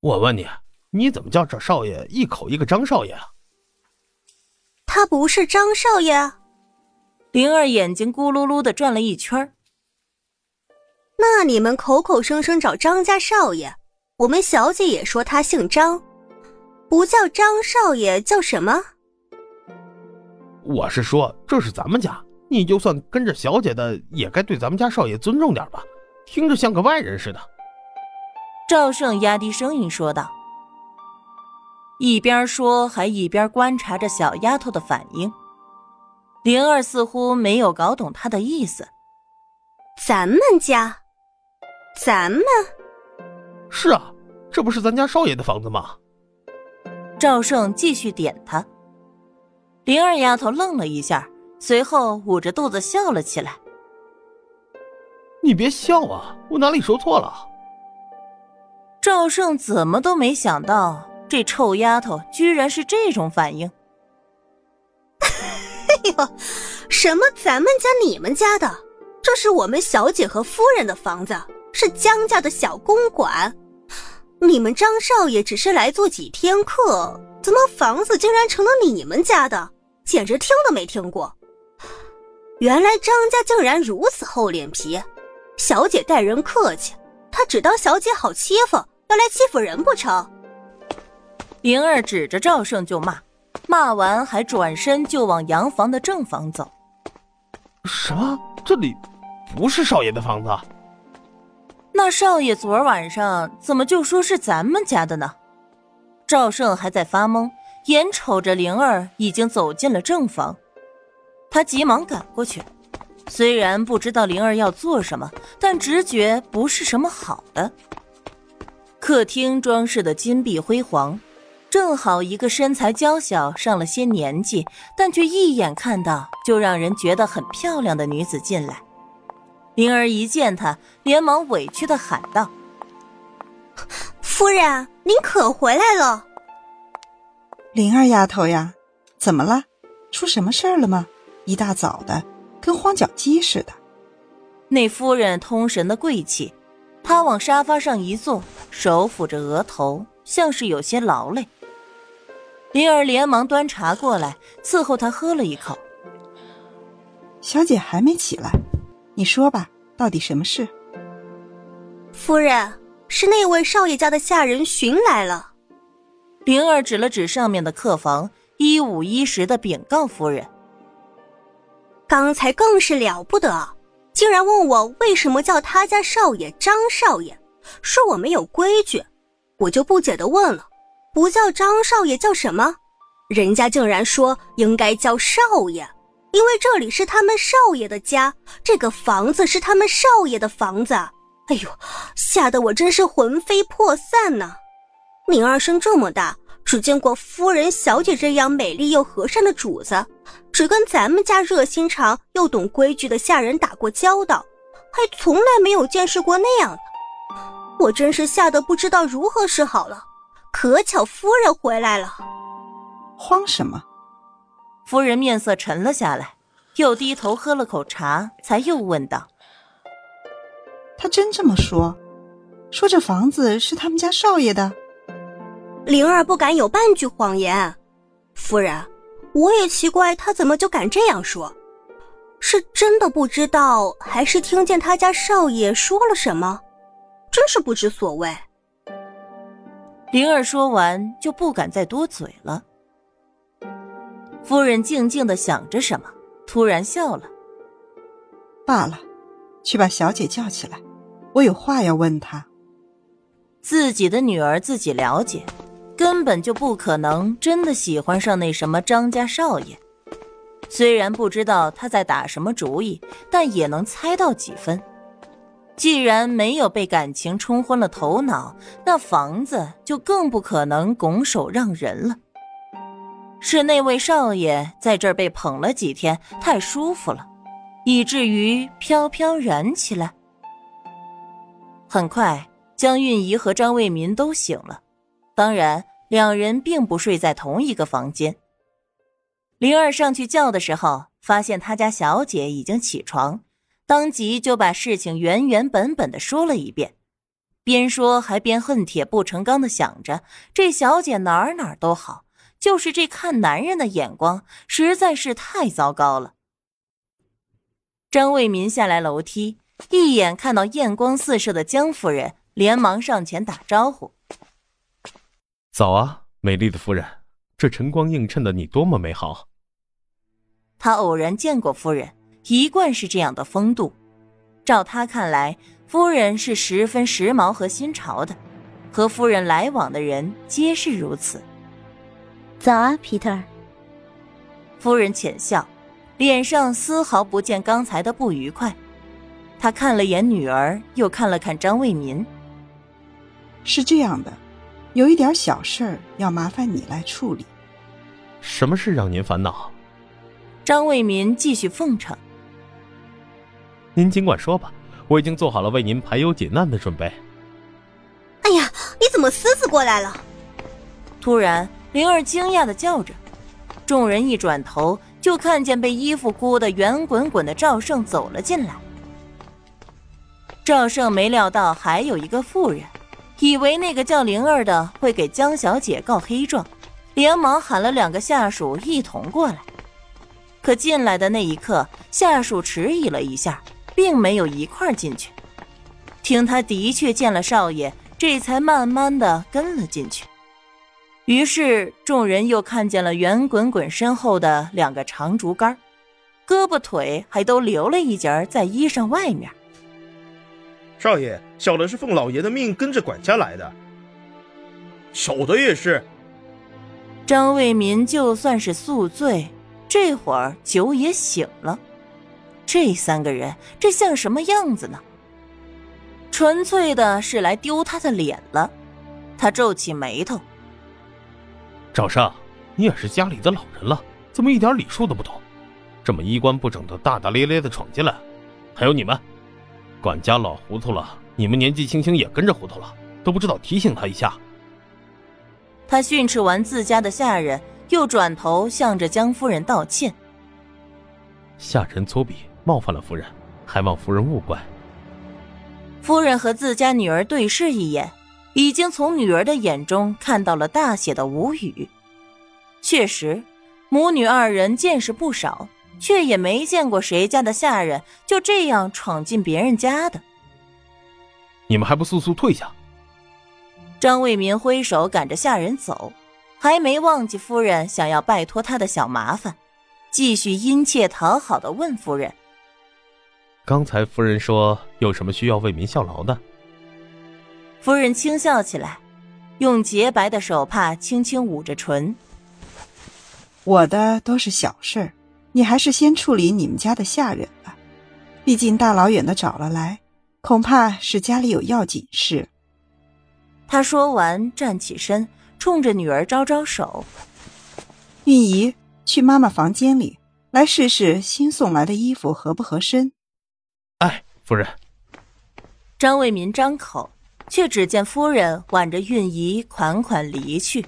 我问你，你怎么叫这少爷一口一个张少爷啊？他不是张少爷。灵儿眼睛咕噜噜的转了一圈。那你们口口声声找张家少爷，我们小姐也说他姓张，不叫张少爷叫什么？我是说，这是咱们家，你就算跟着小姐的，也该对咱们家少爷尊重点吧，听着像个外人似的。赵胜压低声音说道，一边说还一边观察着小丫头的反应。灵儿似乎没有搞懂他的意思。咱们家。咱们是啊，这不是咱家少爷的房子吗？赵胜继续点他。灵儿丫头愣了一下，随后捂着肚子笑了起来。你别笑啊，我哪里说错了？赵胜怎么都没想到，这臭丫头居然是这种反应。哎呦，什么咱们家、你们家的？这是我们小姐和夫人的房子。是江家的小公馆，你们张少爷只是来做几天客，怎么房子竟然成了你们家的？简直听都没听过！原来张家竟然如此厚脸皮，小姐待人客气，他只当小姐好欺负，要来欺负人不成？灵儿指着赵胜就骂，骂完还转身就往洋房的正房走。什么？这里不是少爷的房子？那少爷昨晚上怎么就说是咱们家的呢？赵胜还在发懵，眼瞅着灵儿已经走进了正房，他急忙赶过去。虽然不知道灵儿要做什么，但直觉不是什么好的。客厅装饰的金碧辉煌，正好一个身材娇小、上了些年纪，但却一眼看到就让人觉得很漂亮的女子进来。灵儿一见她，连忙委屈的喊道：“夫人，您可回来了。”灵儿丫头呀，怎么了？出什么事儿了吗？一大早的，跟荒脚鸡似的。那夫人通神的贵气，她往沙发上一坐，手抚着额头，像是有些劳累。灵儿连忙端茶过来，伺候他喝了一口。小姐还没起来。你说吧，到底什么事？夫人，是那位少爷家的下人寻来了。灵儿指了指上面的客房，一五一十的禀告夫人。刚才更是了不得，竟然问我为什么叫他家少爷张少爷，说我没有规矩，我就不解的问了，不叫张少爷叫什么？人家竟然说应该叫少爷。因为这里是他们少爷的家，这个房子是他们少爷的房子。哎呦，吓得我真是魂飞魄散呢！宁二生这么大，只见过夫人、小姐这样美丽又和善的主子，只跟咱们家热心肠又懂规矩的下人打过交道，还从来没有见识过那样的。我真是吓得不知道如何是好了。可巧夫人回来了，慌什么？夫人面色沉了下来，又低头喝了口茶，才又问道：“他真这么说？说这房子是他们家少爷的？”灵儿不敢有半句谎言。夫人，我也奇怪她怎么就敢这样说，是真的不知道，还是听见他家少爷说了什么？真是不知所谓。灵儿说完，就不敢再多嘴了。夫人静静的想着什么，突然笑了。罢了，去把小姐叫起来，我有话要问她。自己的女儿自己了解，根本就不可能真的喜欢上那什么张家少爷。虽然不知道他在打什么主意，但也能猜到几分。既然没有被感情冲昏了头脑，那房子就更不可能拱手让人了。是那位少爷在这儿被捧了几天，太舒服了，以至于飘飘然起来。很快，江韵仪和张卫民都醒了，当然，两人并不睡在同一个房间。灵儿上去叫的时候，发现他家小姐已经起床，当即就把事情原原本本的说了一遍。边说还边恨铁不成钢的想着：这小姐哪哪都好，就是这看男人的眼光实在是太糟糕了。张卫民下来楼梯，一眼看到艳光四射的江夫人，连忙上前打招呼：“早啊，美丽的夫人，这晨光映衬的你多么美好。”他偶然见过夫人，一贯是这样的风度。照他看来，夫人是十分时髦和新潮的，和夫人来往的人皆是如此。早啊，皮特。夫人浅笑，脸上丝毫不见刚才的不愉快。他看了眼女儿，又看了看张卫民。是这样的，有一点小事儿要麻烦你来处理。什么事让您烦恼？张卫民继续奉承。您尽管说吧，我已经做好了为您排忧解难的准备。哎呀，你怎么私自过来了？突然，灵儿惊讶的叫着。众人一转头，就看见被衣服箍得圆滚滚的赵胜走了进来。赵胜没料到还有一个妇人，以为那个叫灵儿的会给江小姐告黑状，连忙喊了两个下属一同过来。可进来的那一刻，下属迟疑了一下。并没有一块进去，听他的确见了少爷，这才慢慢的跟了进去。于是众人又看见了圆滚滚身后的两个长竹竿，胳膊腿还都留了一截在衣裳外面。少爷，小的是奉老爷的命跟着管家来的。小的也是。张卫民就算是宿醉，这会儿酒也醒了。这三个人，这像什么样子呢？纯粹的是来丢他的脸了。他皱起眉头：“赵尚，你也是家里的老人了，怎么一点礼数都不懂？这么衣冠不整的，大大咧咧的闯进来。还有你们，管家老糊涂了，你们年纪轻轻也跟着糊涂了，都不知道提醒他一下。”他训斥完自家的下人，又转头向着江夫人道歉：“下人粗鄙。”冒犯了夫人，还望夫人勿怪。夫人和自家女儿对视一眼，已经从女儿的眼中看到了大写的无语。确实，母女二人见识不少，却也没见过谁家的下人就这样闯进别人家的。你们还不速速退下！张卫民挥手赶着下人走，还没忘记夫人想要拜托他的小麻烦，继续殷切讨好的问夫人。刚才夫人说有什么需要为民效劳的？夫人轻笑起来，用洁白的手帕轻轻捂着唇。我的都是小事儿，你还是先处理你们家的下人吧。毕竟大老远的找了来，恐怕是家里有要紧事。他说完，站起身，冲着女儿招招手：“韵仪，去妈妈房间里来试试新送来的衣服合不合身。”哎，夫人。张卫民张口，却只见夫人挽着韵仪款款离去。